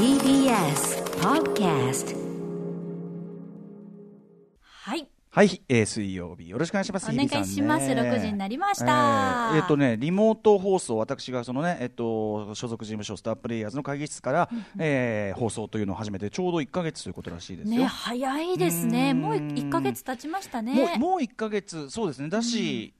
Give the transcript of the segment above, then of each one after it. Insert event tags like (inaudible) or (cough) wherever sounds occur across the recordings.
TBS Podcast はい。はい、えー、水曜日よろしくお願いします。お願い日比さんねします6時になりましたえーえっとね、リモート放送、私がそのね、えっと、所属事務所スタープレイヤーズの会議室から、えー放送というのを始めて、ちょうど1か月ということらしいですよ。ね、早いですね。うんもう1ヶ月経ちましたね。もうもう1か月、そうですね、だし、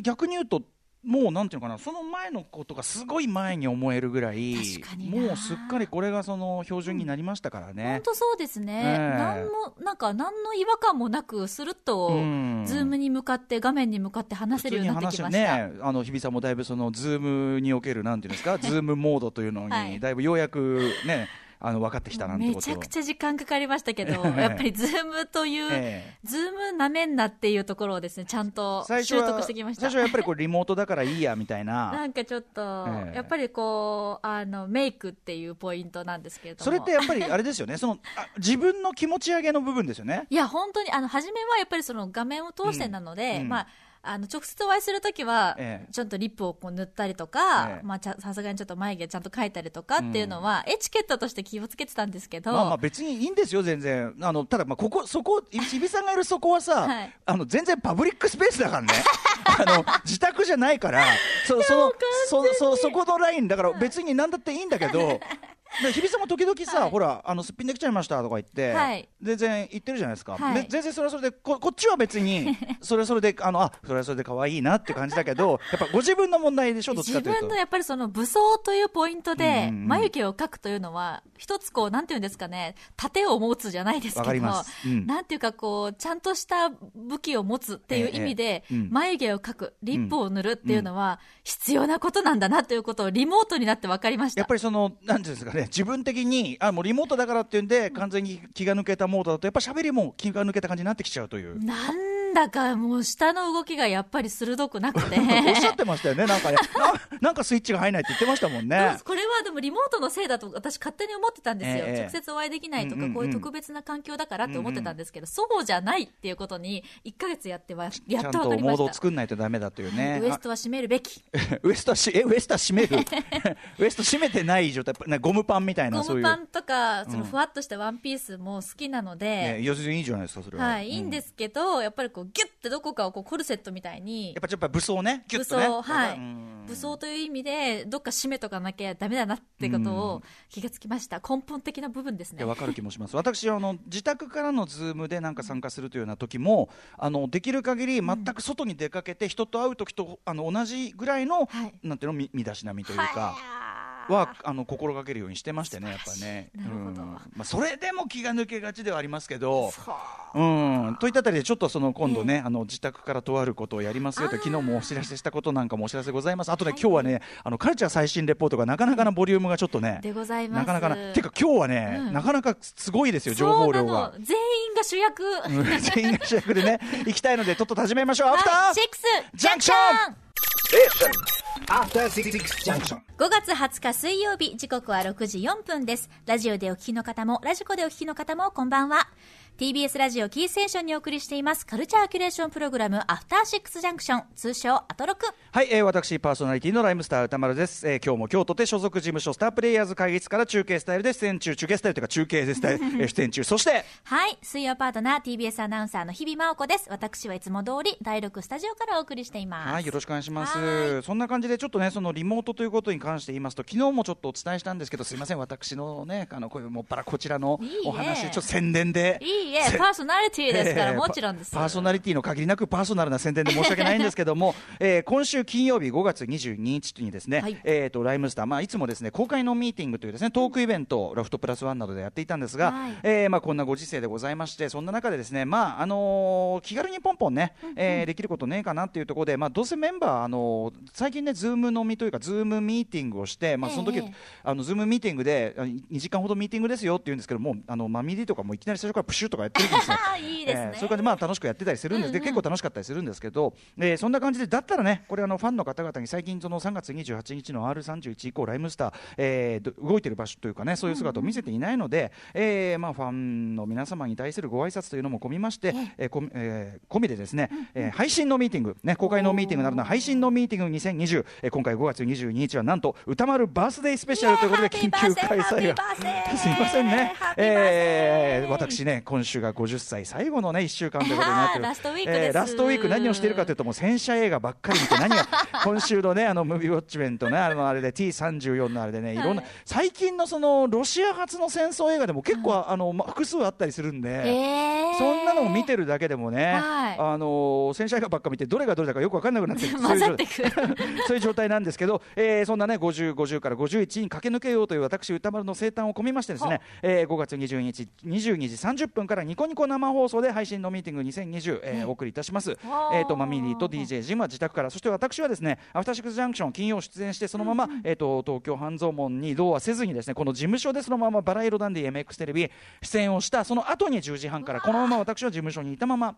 逆に言うと、もうなんていうのかな、その前のことがすごい前に思えるぐらいもうすっかりこれがその標準になりましたからね本当そうですね。ええなんも、なんか、何の違和感もなく、するっと、うんズームに向かって、画面に向かって話せるようになってきました。ね、あの日比さんもだいぶそのズームにおけるなんていうんですか、(laughs) ズームモードというのはいにだいぶようやくね、あの分かってきたなんてことめちゃくちゃ時間かかりましたけど、ええ。やっぱりズームという、ええ。ズームなめんなっていうところをですね、ちゃんと習得してきました。最初はやっぱりこれリモートだからいいやみたいな。なんかちょっと、ええ。やっぱりこう、あの、メイクっていうポイントなんですけれども。それってやっぱりあれですよね。(laughs) そのあ自分の気持ち上げの部分ですよね。いや、本当に、あの、初めはやっぱりその画面を通してなので、うん。うん。まあ、あの、直接お会いするときは、ええ。ちょっとリップをこう塗ったりとか、ええ。まあ、ちゃさすがにちょっと眉毛ちゃんと描いたりとかっていうのは、エチケットとして気をつけてたんですけど、まあまあ別にいいんですよ全然。あのただまあここ (laughs) そこ日比さんがいるそこはさ、はい。あの全然パブリックスペースだからね。(laughs) あの自宅じゃないからそそのそそそこのラインだから別に何だっていいんだけどで日比さんも時々さ、はい。ほらあのすっぴんできちゃいましたとか言って、はい。全然言ってるじゃないですか、はい。で全然それはそれでここっちは別に (laughs) それはそれであのあそれはそれで可愛いなって感じだけど (laughs) やっぱご自分の問題でしょどっちか自というと。分のやっぱりその武装というポイントで、うんうんうん。眉毛を描くというのは、一つこう、なんていうんですかね、盾を持つじゃないですけど、わかります。うん。なんていうかこう、ちゃんとした武器を持つっていう意味で、ええうん。眉毛を描く、リップを塗るっていうのは、必要なことなんだなということをリモートになって分かりました。やっぱりその、なんていうんですかね、自分的に、あもうリモートだからっていうんで、完全に気が抜けたモードだと、やっぱ喋りも気が抜けた感じになってきちゃうという。なんだかもう下の動きがやっぱり鋭くなくて。(laughs) おっしゃってましたよね、なんかね、ななんかスイッチが入らないって言ってましたもんね。(laughs) これはでもリモートのせいだと私勝手に思ってたんですよ、ええ直接お会いできないとか、うんうんうんこういう特別な環境だからって思ってたんですけど、そうじゃないっていうことに1ヶ月やってはやちゃんっと分とモードをかりました。作んないとダメだというね。ウエストは締めるべき。あ (laughs) ウエストはし、え、ウエストは締める？ウエスト締めてない状態、ゴムパンみたいな、ゴムパン。とか、そのふわっとしたワンピースも好きなので、ね、要するにいいじゃないですか、それは。はい、いいんですけど、やっぱりこうギュッてどこかをこうコルセットみたいにやっぱちょっと武装ね、ギュッとね。武装、はいうん、武装という意味で、どっか締めとかなきゃダメだなってことを気がつきました。根本的な部分ですね。わかる気もします私あの自宅からのズームでなんか参加するというような時もあのできる限り全く外に出かけて人と会う時とあの同じぐらいの、はいなんていうのみ身だしなみというか。ははあの心がけるようにしてましてね、やっぱりね。うん。まあ、それでも気が抜けがちではありますけど、はう。ん、といったあたりで、ちょっとその今度ね、えあの自宅からとあることをやりますよと、昨日もお知らせしたことなんかもお知らせございます。あとね、今日はね、あのカルチャー最新レポートがなかなかなボリュームがちょっとね、でございます。なかなかな、ていうか今日はね、うん。なかなかすごいですよ、情報量が。全員が主役。うん。全員が主役でね、行きたいので、とっとと始めましょう。アフター。はいシックス。ジャンクション.5月20日水曜日、時刻は6時4分です。ラジオでお聞きの方も、ラジコでお聞きの方も、こんばんは。TBS ラジオキーステーションにお送りしています、カルチャーキュレーションプログラム、アフターシックスジャンクション、通称、アトロク。はい、えー、私、パーソナリティのライムスター歌丸です。えー、今日も京都で所属事務所スタープレイヤーズ会議室から中継スタイルで出演中、中継スタイルというか中継でスタイル、(laughs) えー出演中。そして、はい、水曜パートナー、TBS アナウンサーの日比麻音子です。私はいつも通り、第6スタジオからお送りしています。はい、よろしくお願いしますは。そんな感じで、ちょっとね、そのリモートということに関して言いますと、昨日もちょっとお伝えしたんですけど、すいません、私のね、あの、こういうもっぱらこちらのお話、ちょっと宣伝で。いいえ、パーソナリティですから、えーもちろんです。パ (laughs) パーソナリティの限りなくパーソナルな宣伝で申し訳ないんですけども、(laughs) えー今週金曜日5月22日にですね、はい。えー、とライムスター、まあ、いつもですね公開のミーティングというですねトークイベントをロフトプラスワンなどでやっていたんですが、はい。えーまあ、こんなご時世でございましてそんな中でですね、まああのー気軽にポンポンね、えーできることねえかなっていうところで、まあ、どうせメンバー、あのー最近ねズーム飲みというかズームミーティングをして、まあ、その時、ええあのズームミーティングであ2時間ほどミーティングですよって言うんですけどもあのマミリとかもいきなり最初からプシュッとかやってるんですよ。(laughs) いいですね。えーそういう感じでまあ楽しくやってたりするんです、で結構楽しかったりするんですけど、えーそんな感じでだったらねこれあのファンの方々に最近その3月28日の R31 以降ライムスター、えーど動いてる場所というかねそういう姿を見せていないので、えーまあファンの皆様に対するご挨拶というのも込みまして、えーこみえー込みでですね、えー配信のミーティングね公開のミーティングなるのは配信のミーティング2020、えー今回5月22日はなんと歌丸バースデースペシャルということで緊急開催がすいませんね。えー私ね、今週が50歳最後のね、1週間ということになってる。(laughs) ラストウィークです。ラストウィーク何をしているかというと、もう戦車映画ばっかり見て、(laughs) 何が、今週のね、あの、ムービーウォッチメントね、あの、あれで T34 のあれでね、い。ろんな、最近のその、ロシア発の戦争映画でも結構、あの、ま複数あったりするんで、えー。そんなのを見てるだけでもね、はい。あの戦車映画ばっか見て、どれがどれだかよく分かんなくなって (laughs) そういう状態なんですけど、えーそんなね50、50から51に駆け抜けようという私、歌丸の生誕を込みましてですね、えー5月22日22時30分からニコニコ生放送で配信のミーティング2020、えーお送りいたします。えーとマミリーと DJ ジムは自宅から、そして私はですね、アフターシックスジャンクション金曜出演してそのまま、えーと東京半蔵門に移動はせずにですね、この事務所でそのままバラ色ダンディ MX テレビ出演をした。その後に10時半からこのまま私は事務所にいたまま。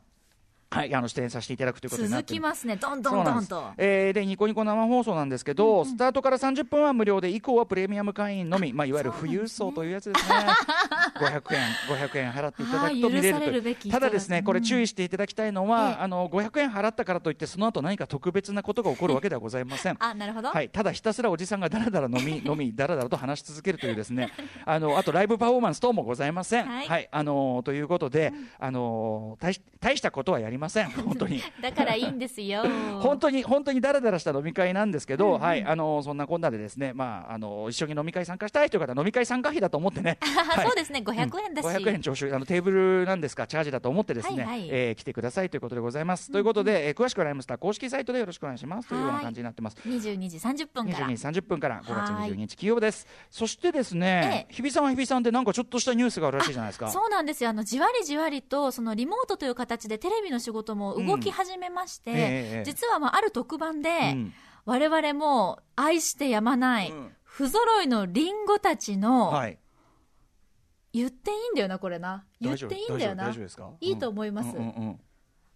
はい、あの出演させていただくということになって続きますね。どんどんどんと。えーでニコニコ生放送なんですけど、スタートから30分は無料で以降はプレミアム会員のみ、(laughs) まあ、いわゆる富裕層というやつですね。500円500円払っていただくと見れるとべき人ただですねこれ注意していただきたいのは、ええ。あの500円払ったからといってその後何か特別なことが起こるわけではございません。(laughs) あなるほど、はい、ただひたすらおじさんがだらだら飲み (laughs) 飲みだらだらと話し続けるというですね。あのあとライブパフォーマンス等もございません。はい。あのということで、あの大し大したことはやりません。(laughs) 本当に。だからいいんですよ。(laughs) 本当に本当にだらだらした飲み会なんですけど、はい。あのそんなこんなでですね、まああの一緒に飲み会参加したいという方は飲み会参加費だと思ってね、(laughs) はい。そうですね。500円だし、500円徴収あのテーブルなんですかチャージだと思ってですね、はいはい。えー来てくださいということでございます。ということで、えー詳しくはライムスター公式サイトでよろしくお願いしますというような感じになってます。22時30分から。22時30分から5月はい22日金曜日です。そしてですね、え日比さんは日比さんでなんかちょっとしたニュースがあるらしいじゃないですか。そうなんですよ。あのじわりじわりとそのリモートという形でテレビの仕事も動き始めまして、うんええええ。実はまあある特番で、うん。我々も愛してやまない、うん。不揃いのリンゴたちの、はい。言っていいんだよなこれな。言っていいんだよな。いいと思います。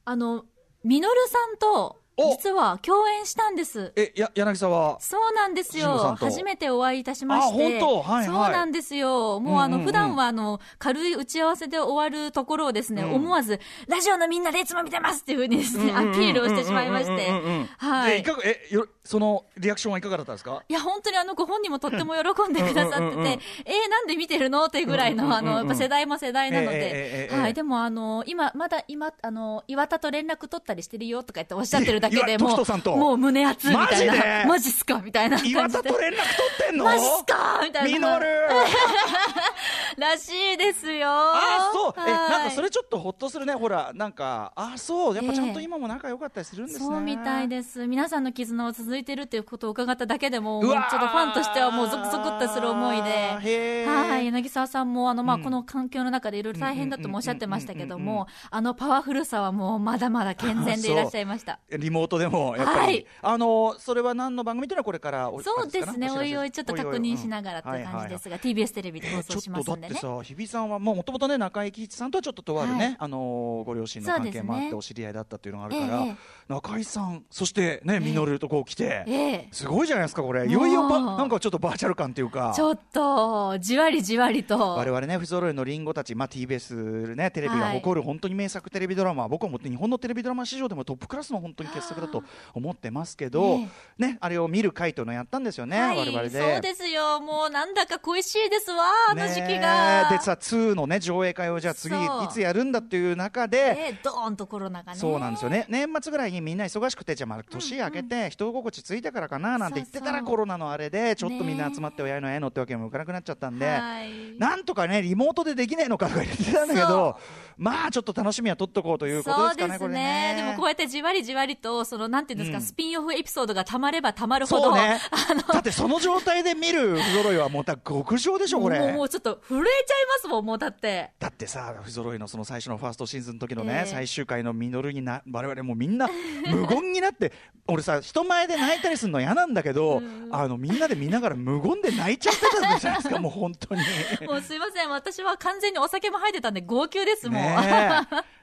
あのミノルさんとお実は共演したんです。えや柳沢。そうなんですよ。初めてお会いいたしまして。あ本当。はいはい。そうなんですよ。もうあの、普段はあの、軽い打ち合わせで終わるところをですね、うん。思わず、ラジオのみんなでいつも見てますっていうふうにですね、アピールをしてしまいまして。はい。えいかがえよそのリアクションはいかがだったんですか？いや、本当にあの、ご本人もとっても喜んでくださってて、えー、なんで見てるの？っていうぐらいの、あの、やっぱ世代も世代なので、はい。でもあの、今、まだ今、あの、岩田と連絡取ったりしてるよとか言っておっしゃってるだけで岩もう、もう胸熱みたいな。マジっすか？みたいな感じで。岩田と連絡取ってんの？マジっすか？みたいな。(laughs) らしいですよ。あそうえはいなんかそれちょっとほっとするねほらなんかあそうやっぱちゃんと今も仲良かったりするんですね。そうみたいです。皆さんの絆は続いてるっていうことを伺っただけでも、もうちょっとファンとしてはもうゾクゾクっとする思いで。はい。柳沢さんも、あの、まあ、うんこの環境の中でいろいろ大変だともおっしゃってましたけども、あのパワフルさはもうまだまだ健全でいらっしゃいました。リモートでもやっぱり、はい。あのそれは何の番組というのはこれからおそうですね。おいおいちょっと確認しながらという感じですが、TBS テレビで放送しますんでね。ちょっとだって。さ日比さんはもともとね中井貴一さんとはちょっととあるね、はい。あのご両親の関係もあってお知り合いだったっていうのがあるから、ええ中井さんそしてねミノルとこう来て、ええ。すごいじゃないですかこれ。いよいよばなんかちょっとバーチャル感っていうか。ちょっと、じわりじわりと。我々ね、不揃いのリンゴたち、まあ、TBS、ね、テレビが誇る本当に名作テレビドラマ、僕はもう日本のテレビドラマ史上でもトップクラスの本当に傑作だと思ってますけど、えね、あれを見る会というのをやったんですよね、はい、我々で。そうですよ。もうなんだか恋しいですわ、あの時期ねが。でさ、2のね、上映会をじゃあ次、いつやるんだっていう中で、ね、ドーンとコロナがね。そうなんですよね。年末ぐらいにみんな忙しくてじゃあまあ年明けて人心地ついたからかななんて言ってたらコロナのあれでちょっとみんな集まって親のええのってわけにもいかなくなっちゃったんで、はい。なんとかねリモートでできねえのかとか言ってたんだけどまあちょっと楽しみは取っとこうということですかねこれね。でもこうやってじわりじわりと、その、なんていうんですか、スピンオフエピソードがたまればたまるほど、そうね。(laughs) あの、だってその状態で見る不揃いはもうだ極上でしょこれ。もうもうちょっと震震えちゃいますもん、もうだって。だってさ、不揃いのその最初のファーストシーズンの時のね、ええ。最終回のミノルにな、我々もうみんな無言になって、俺さ、人前で泣いたりするの嫌なんだけど、あの、みんなで見ながら無言で泣いちゃってたじゃないですか、もう本当に。(laughs) もうすいません、私は完全にお酒も入ってたんで、号泣ですもん。ねえ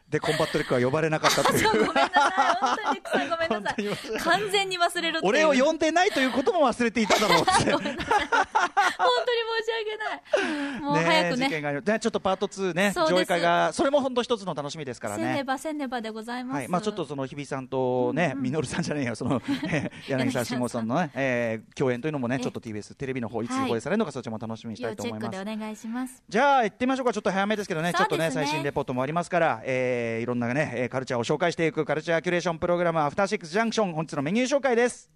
で、コンバットレックは呼ばれなかったといそう、(laughs) う。ごめんなさい。本当に、さんごめんなさいい。完全に忘れる。俺を呼んでないということも忘れていただろうって。(laughs) 本当に申し訳ない。もう早くね。事件がありねちょっとパート2ね上映会がそれも本当一つの楽しみですからせねね。ばせねばでございます。はいまあ、ちょっとその日比さんとね、みのるさんじゃねえよ、その、え (laughs) ー柳沢慎吾さんのね、えー共演というのもね、えちょっと TBS テレビの方いつはい放映されるのか、そちらも楽しみにしたいと思います。ックでお願いします。じゃあ行ってみましょうか、ちょっと早めですけどね、ちょっとね最新レポートもありますから、えーいろんなね、えーカルチャーを紹介していくカルチャーキュレーションプログラム、アフターシックスジャンクション、本日のメニュー紹介です。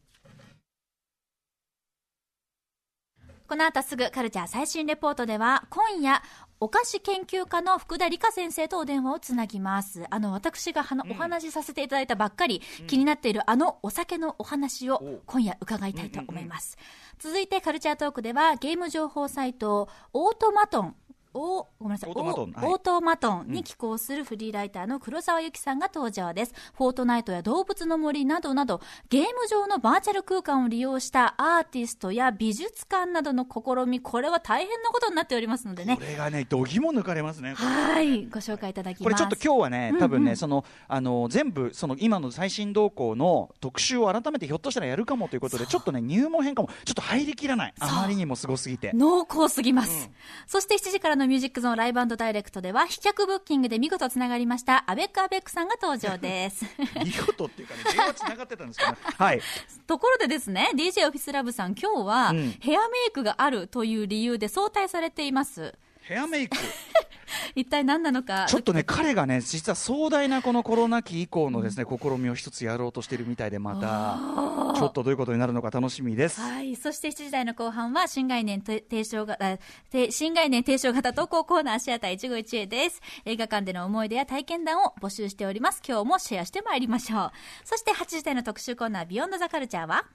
この後すぐカルチャー最新レポートでは、今夜、お菓子研究家の福田理香先生とお電話をつなぎます。あの、私がはなお話しさせていただいたばっかり、気になっているあのお酒のお話をお今夜伺いたいと思います。続いてカルチャートークでは、ゲーム情報サイト、オートマトン、おごめんなさい。オートマトンおはいオートマトンに寄稿するフリーライターの黒沢由紀さんが登場です。フォートナイトや動物の森などなど、ゲーム上のバーチャル空間を利用したアーティストや美術館などの試み、これは大変なことになっておりますのでねこ。れがね、度肝抜かれますね。はい、ご紹介いただきます。これちょっと今日はね、多分ね、そのあの全部その今の最新動向の特集を改めてひょっとしたらやるかもということで、ちょっとね入門編かもちょっと入りきらない。あまりにもすごすぎて。濃厚すぎます、そして7時からのミュージックゾーンライブダイレクトでは、飛脚ブッキングで見事つながりました、アベックアベックさんが登場です。(laughs) 見事っていうかね、電話つながってたんですけど、ね、(laughs) はい。ところでですね、DJ オフィスラブさん、今日は、うんヘアメイクがあるという理由で早退されています。ヘアメイク。(laughs) 一体何なのか。ちょっとね、彼がね、実は壮大なこのコロナ期以降のですね、試みを一つやろうとしているみたいで、また、ちょっとどういうことになるのか楽しみです。はい。そして7時台の後半は、新概念提唱型、て新概念提唱型投稿コーナーシアター一期一会です。映画館での思い出や体験談を募集しております。今日もシェアしてまいりましょう。そして8時台の特集コーナー、ビヨンドザカルチャーは、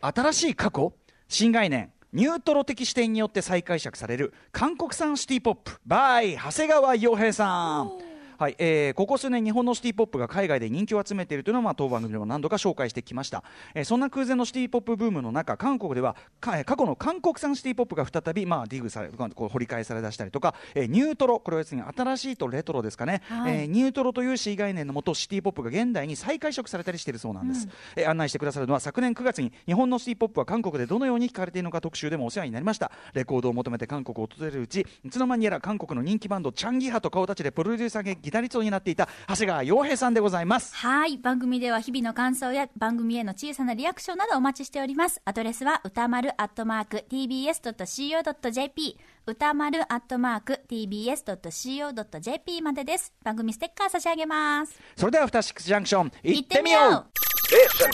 新しい過去？新概念ニュートロ的視点によって再解釈される韓国産シティポップ by 長谷川洋平さん。はいえーここ数年、日本のシティポップが海外で人気を集めているというのは、まあ、当番組でも何度か紹介してきました、えーそんな空前のシティポップブームの中、韓国ではかえー過去の韓国産シティポップが再び、まあ、ディグされこう掘り返されだしたりとか、えーニュートロ、これはですね新しいとレトロですかね、はい。えーニュートロという C 概念のもと、シティポップが現代に再解釈されたりしているそうなんです、えー案内してくださるのは昨年9月に日本のシティポップは韓国でどのように聞かれているのか特集でもお世話になりました。レコードを求めて韓国を訪れるうちいつの間にやら韓国の人気バンドチャンギハと顔立ちでプロデューサーがギタリストになっていた長谷川洋平さんでございますはい。番組では日々の感想や番組への小さなリアクションなどお待ちしております。アドレスは歌丸アットマーク tbs.co.jp 歌丸アットマーク tbs.co.jp までです。番組ステッカー差し上げます。それではアフターシックスジャンクション行ってみようみよう Station.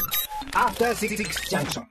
After Six Junction.